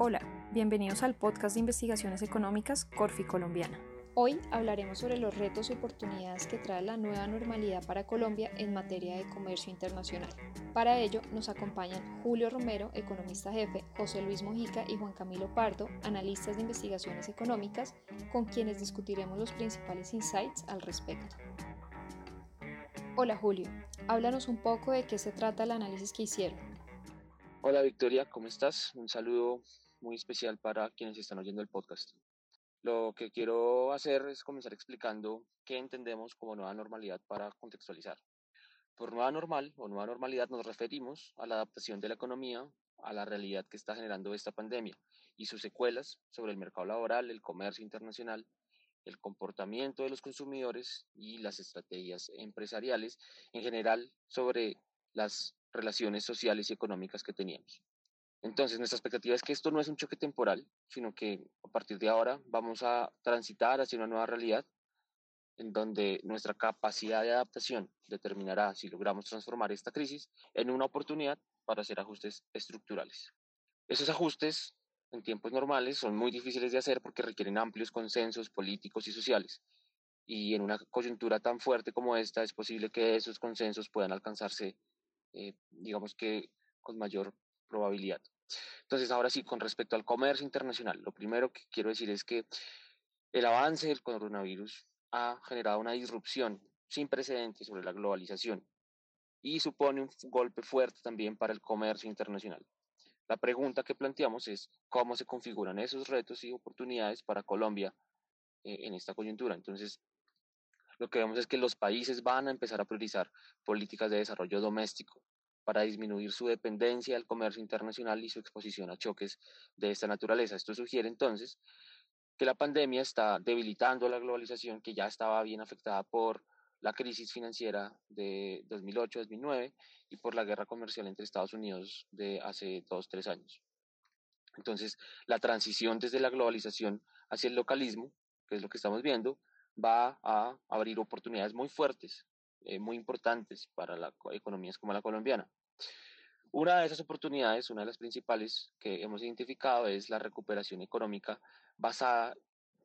Hola, bienvenidos al podcast de investigaciones económicas Corfi Colombiana. Hoy hablaremos sobre los retos y oportunidades que trae la nueva normalidad para Colombia en materia de comercio internacional. Para ello nos acompañan Julio Romero, economista jefe, José Luis Mojica y Juan Camilo Pardo, analistas de investigaciones económicas, con quienes discutiremos los principales insights al respecto. Hola Julio, háblanos un poco de qué se trata el análisis que hicieron. Hola Victoria, ¿cómo estás? Un saludo muy especial para quienes están oyendo el podcast. Lo que quiero hacer es comenzar explicando qué entendemos como nueva normalidad para contextualizar. Por nueva normal o nueva normalidad nos referimos a la adaptación de la economía a la realidad que está generando esta pandemia y sus secuelas sobre el mercado laboral, el comercio internacional, el comportamiento de los consumidores y las estrategias empresariales en general sobre las relaciones sociales y económicas que teníamos. Entonces, nuestra expectativa es que esto no es un choque temporal, sino que a partir de ahora vamos a transitar hacia una nueva realidad en donde nuestra capacidad de adaptación determinará si logramos transformar esta crisis en una oportunidad para hacer ajustes estructurales. Esos ajustes en tiempos normales son muy difíciles de hacer porque requieren amplios consensos políticos y sociales. Y en una coyuntura tan fuerte como esta es posible que esos consensos puedan alcanzarse, eh, digamos que con mayor probabilidad. Entonces, ahora sí, con respecto al comercio internacional, lo primero que quiero decir es que el avance del coronavirus ha generado una disrupción sin precedentes sobre la globalización y supone un golpe fuerte también para el comercio internacional. La pregunta que planteamos es cómo se configuran esos retos y oportunidades para Colombia eh, en esta coyuntura. Entonces, lo que vemos es que los países van a empezar a priorizar políticas de desarrollo doméstico, para disminuir su dependencia del comercio internacional y su exposición a choques de esta naturaleza. Esto sugiere entonces que la pandemia está debilitando la globalización que ya estaba bien afectada por la crisis financiera de 2008-2009 y por la guerra comercial entre Estados Unidos de hace dos, tres años. Entonces, la transición desde la globalización hacia el localismo, que es lo que estamos viendo, va a abrir oportunidades muy fuertes, eh, muy importantes para las economías como la colombiana. Una de esas oportunidades, una de las principales que hemos identificado es la recuperación económica basada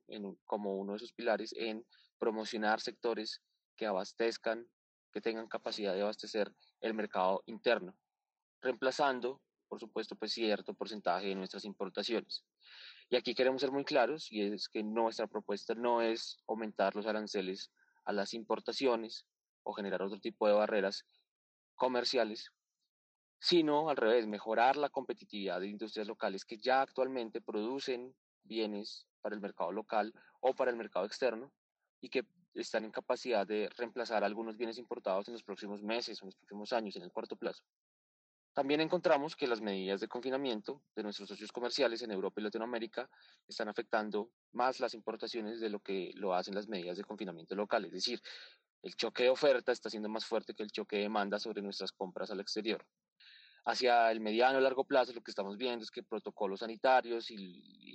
en, como uno de sus pilares en promocionar sectores que abastezcan, que tengan capacidad de abastecer el mercado interno, reemplazando, por supuesto, pues cierto porcentaje de nuestras importaciones. Y aquí queremos ser muy claros y es que nuestra propuesta no es aumentar los aranceles a las importaciones o generar otro tipo de barreras comerciales sino al revés, mejorar la competitividad de industrias locales que ya actualmente producen bienes para el mercado local o para el mercado externo y que están en capacidad de reemplazar algunos bienes importados en los próximos meses o en los próximos años, en el corto plazo. También encontramos que las medidas de confinamiento de nuestros socios comerciales en Europa y Latinoamérica están afectando más las importaciones de lo que lo hacen las medidas de confinamiento local. Es decir, el choque de oferta está siendo más fuerte que el choque de demanda sobre nuestras compras al exterior hacia el mediano o largo plazo lo que estamos viendo es que protocolos sanitarios y,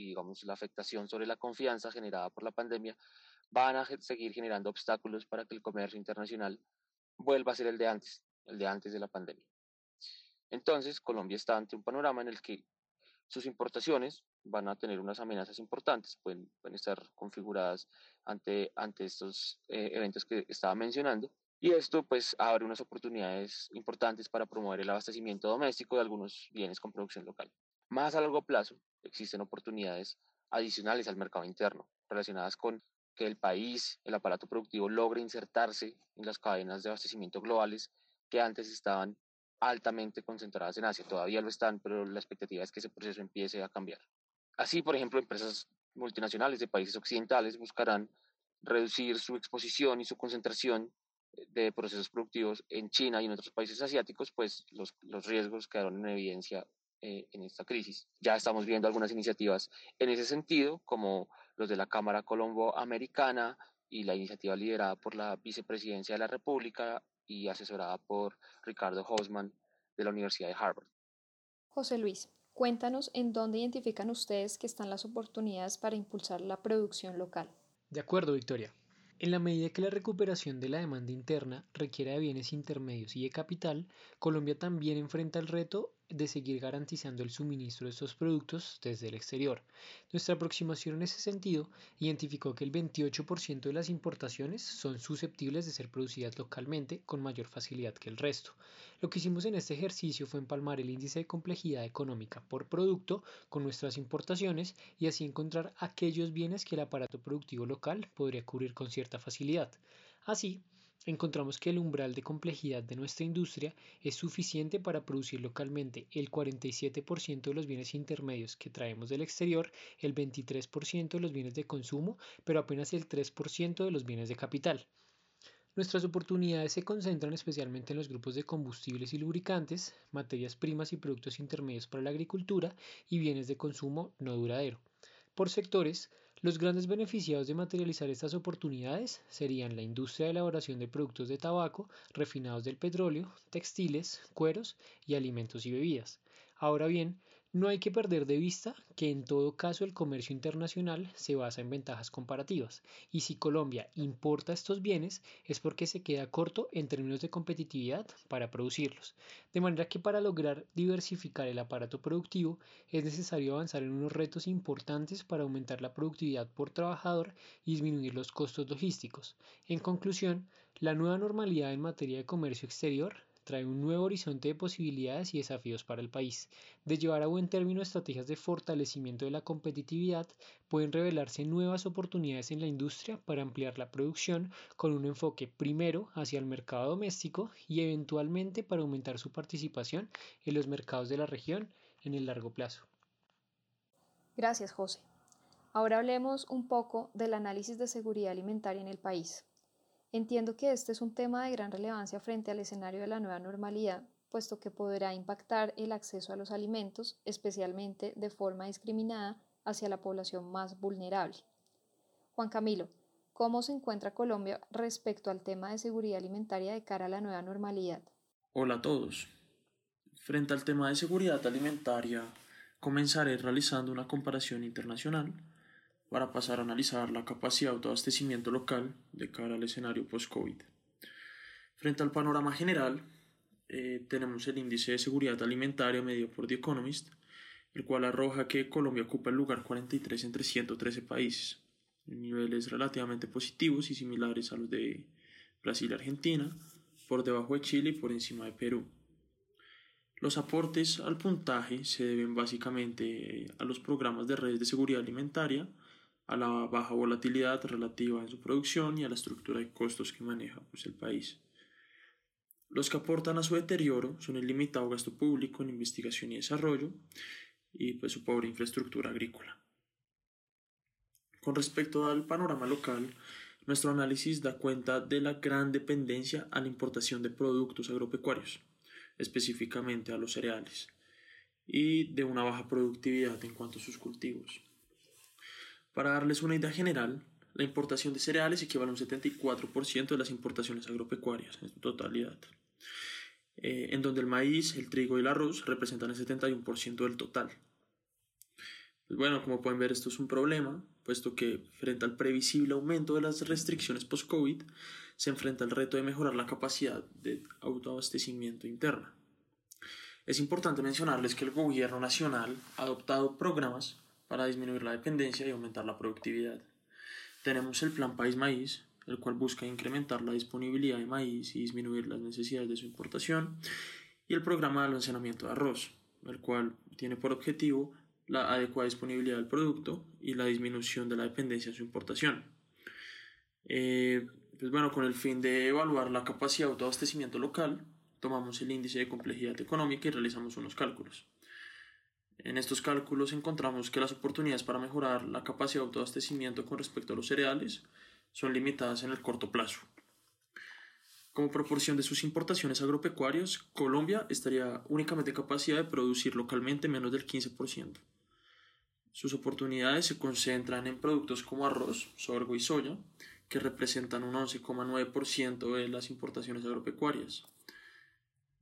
digamos la afectación sobre la confianza generada por la pandemia van a seguir generando obstáculos para que el comercio internacional vuelva a ser el de antes, el de antes de la pandemia. Entonces, Colombia está ante un panorama en el que sus importaciones van a tener unas amenazas importantes, pueden, pueden estar configuradas ante, ante estos eh, eventos que estaba mencionando, y esto pues abre unas oportunidades importantes para promover el abastecimiento doméstico de algunos bienes con producción local. Más a largo plazo existen oportunidades adicionales al mercado interno relacionadas con que el país, el aparato productivo logre insertarse en las cadenas de abastecimiento globales que antes estaban altamente concentradas en Asia. Todavía lo están, pero la expectativa es que ese proceso empiece a cambiar. Así, por ejemplo, empresas multinacionales de países occidentales buscarán reducir su exposición y su concentración de procesos productivos en China y en otros países asiáticos, pues los, los riesgos quedaron en evidencia eh, en esta crisis. Ya estamos viendo algunas iniciativas en ese sentido, como los de la Cámara Colombo-Americana y la iniciativa liderada por la Vicepresidencia de la República y asesorada por Ricardo Hausman de la Universidad de Harvard. José Luis, cuéntanos en dónde identifican ustedes que están las oportunidades para impulsar la producción local. De acuerdo, Victoria. En la medida que la recuperación de la demanda interna requiera de bienes intermedios y de capital, Colombia también enfrenta el reto de seguir garantizando el suministro de estos productos desde el exterior. Nuestra aproximación en ese sentido identificó que el 28% de las importaciones son susceptibles de ser producidas localmente con mayor facilidad que el resto. Lo que hicimos en este ejercicio fue empalmar el índice de complejidad económica por producto con nuestras importaciones y así encontrar aquellos bienes que el aparato productivo local podría cubrir con cierta facilidad. Así, encontramos que el umbral de complejidad de nuestra industria es suficiente para producir localmente el 47% de los bienes intermedios que traemos del exterior, el 23% de los bienes de consumo, pero apenas el 3% de los bienes de capital. Nuestras oportunidades se concentran especialmente en los grupos de combustibles y lubricantes, materias primas y productos intermedios para la agricultura y bienes de consumo no duradero. Por sectores, los grandes beneficiados de materializar estas oportunidades serían la industria de elaboración de productos de tabaco, refinados del petróleo, textiles, cueros y alimentos y bebidas. Ahora bien, no hay que perder de vista que en todo caso el comercio internacional se basa en ventajas comparativas y si Colombia importa estos bienes es porque se queda corto en términos de competitividad para producirlos. De manera que para lograr diversificar el aparato productivo es necesario avanzar en unos retos importantes para aumentar la productividad por trabajador y disminuir los costos logísticos. En conclusión, la nueva normalidad en materia de comercio exterior trae un nuevo horizonte de posibilidades y desafíos para el país. De llevar a buen término estrategias de fortalecimiento de la competitividad, pueden revelarse nuevas oportunidades en la industria para ampliar la producción con un enfoque primero hacia el mercado doméstico y eventualmente para aumentar su participación en los mercados de la región en el largo plazo. Gracias, José. Ahora hablemos un poco del análisis de seguridad alimentaria en el país. Entiendo que este es un tema de gran relevancia frente al escenario de la nueva normalidad, puesto que podrá impactar el acceso a los alimentos, especialmente de forma discriminada hacia la población más vulnerable. Juan Camilo, ¿cómo se encuentra Colombia respecto al tema de seguridad alimentaria de cara a la nueva normalidad? Hola a todos. Frente al tema de seguridad alimentaria, comenzaré realizando una comparación internacional para pasar a analizar la capacidad de autoabastecimiento local de cara al escenario post-COVID. Frente al panorama general, eh, tenemos el índice de seguridad alimentaria medido por The Economist, el cual arroja que Colombia ocupa el lugar 43 entre 113 países, en niveles relativamente positivos y similares a los de Brasil y Argentina, por debajo de Chile y por encima de Perú. Los aportes al puntaje se deben básicamente a los programas de redes de seguridad alimentaria, a la baja volatilidad relativa en su producción y a la estructura de costos que maneja pues, el país. Los que aportan a su deterioro son el limitado gasto público en investigación y desarrollo y pues, su pobre infraestructura agrícola. Con respecto al panorama local, nuestro análisis da cuenta de la gran dependencia a la importación de productos agropecuarios, específicamente a los cereales, y de una baja productividad en cuanto a sus cultivos. Para darles una idea general, la importación de cereales equivale a un 74% de las importaciones agropecuarias en su totalidad, eh, en donde el maíz, el trigo y el arroz representan el 71% del total. Pues bueno, como pueden ver, esto es un problema, puesto que frente al previsible aumento de las restricciones post-COVID, se enfrenta el reto de mejorar la capacidad de autoabastecimiento interna. Es importante mencionarles que el gobierno nacional ha adoptado programas para disminuir la dependencia y aumentar la productividad. Tenemos el Plan País Maíz, el cual busca incrementar la disponibilidad de maíz y disminuir las necesidades de su importación, y el programa de almacenamiento de arroz, el cual tiene por objetivo la adecuada disponibilidad del producto y la disminución de la dependencia de su importación. Eh, pues bueno, con el fin de evaluar la capacidad de autoabastecimiento local, tomamos el índice de complejidad económica y realizamos unos cálculos. En estos cálculos encontramos que las oportunidades para mejorar la capacidad de autoabastecimiento con respecto a los cereales son limitadas en el corto plazo. Como proporción de sus importaciones agropecuarias, Colombia estaría únicamente en capacidad de producir localmente menos del 15%. Sus oportunidades se concentran en productos como arroz, sorgo y soya, que representan un 11,9% de las importaciones agropecuarias.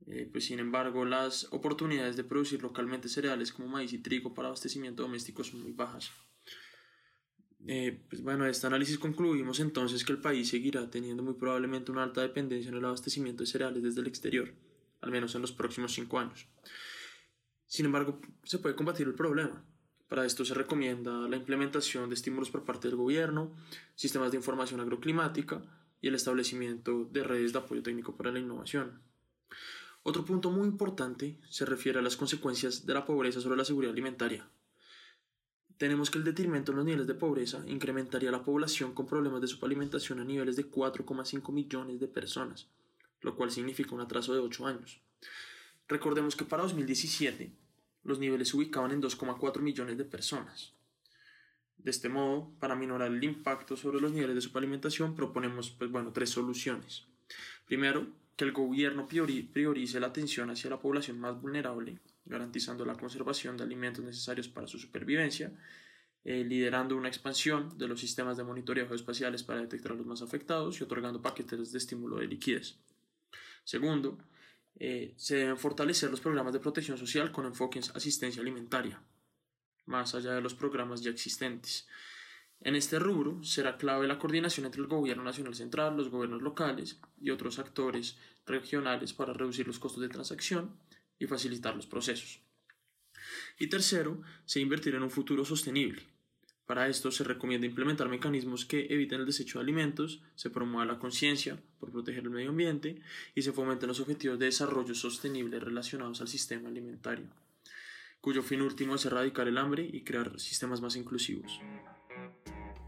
Eh, pues sin embargo, las oportunidades de producir localmente cereales como maíz y trigo para abastecimiento doméstico son muy bajas. Eh, pues bueno, de este análisis concluimos entonces que el país seguirá teniendo muy probablemente una alta dependencia en el abastecimiento de cereales desde el exterior, al menos en los próximos cinco años. Sin embargo, se puede combatir el problema. Para esto se recomienda la implementación de estímulos por parte del gobierno, sistemas de información agroclimática y el establecimiento de redes de apoyo técnico para la innovación. Otro punto muy importante se refiere a las consecuencias de la pobreza sobre la seguridad alimentaria. Tenemos que el detrimento en los niveles de pobreza incrementaría la población con problemas de subalimentación a niveles de 4,5 millones de personas, lo cual significa un atraso de 8 años. Recordemos que para 2017 los niveles se ubicaban en 2,4 millones de personas. De este modo, para minorar el impacto sobre los niveles de subalimentación, proponemos pues, bueno, tres soluciones. Primero, que el gobierno priorice la atención hacia la población más vulnerable, garantizando la conservación de alimentos necesarios para su supervivencia, eh, liderando una expansión de los sistemas de monitoreo espaciales para detectar a los más afectados y otorgando paquetes de estímulo de liquidez. Segundo, eh, se deben fortalecer los programas de protección social con enfoque en asistencia alimentaria, más allá de los programas ya existentes. En este rubro será clave la coordinación entre el Gobierno Nacional Central, los gobiernos locales y otros actores regionales para reducir los costos de transacción y facilitar los procesos. Y tercero, se invertir en un futuro sostenible. Para esto se recomienda implementar mecanismos que eviten el desecho de alimentos, se promueva la conciencia por proteger el medio ambiente y se fomenten los objetivos de desarrollo sostenible relacionados al sistema alimentario, cuyo fin último es erradicar el hambre y crear sistemas más inclusivos.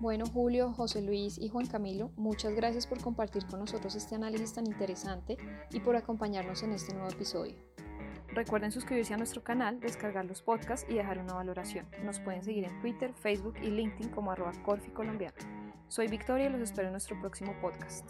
Bueno, Julio, José Luis y Juan Camilo, muchas gracias por compartir con nosotros este análisis tan interesante y por acompañarnos en este nuevo episodio. Recuerden suscribirse a nuestro canal, descargar los podcasts y dejar una valoración. Nos pueden seguir en Twitter, Facebook y LinkedIn como arroba Corfi Colombiano. Soy Victoria y los espero en nuestro próximo podcast.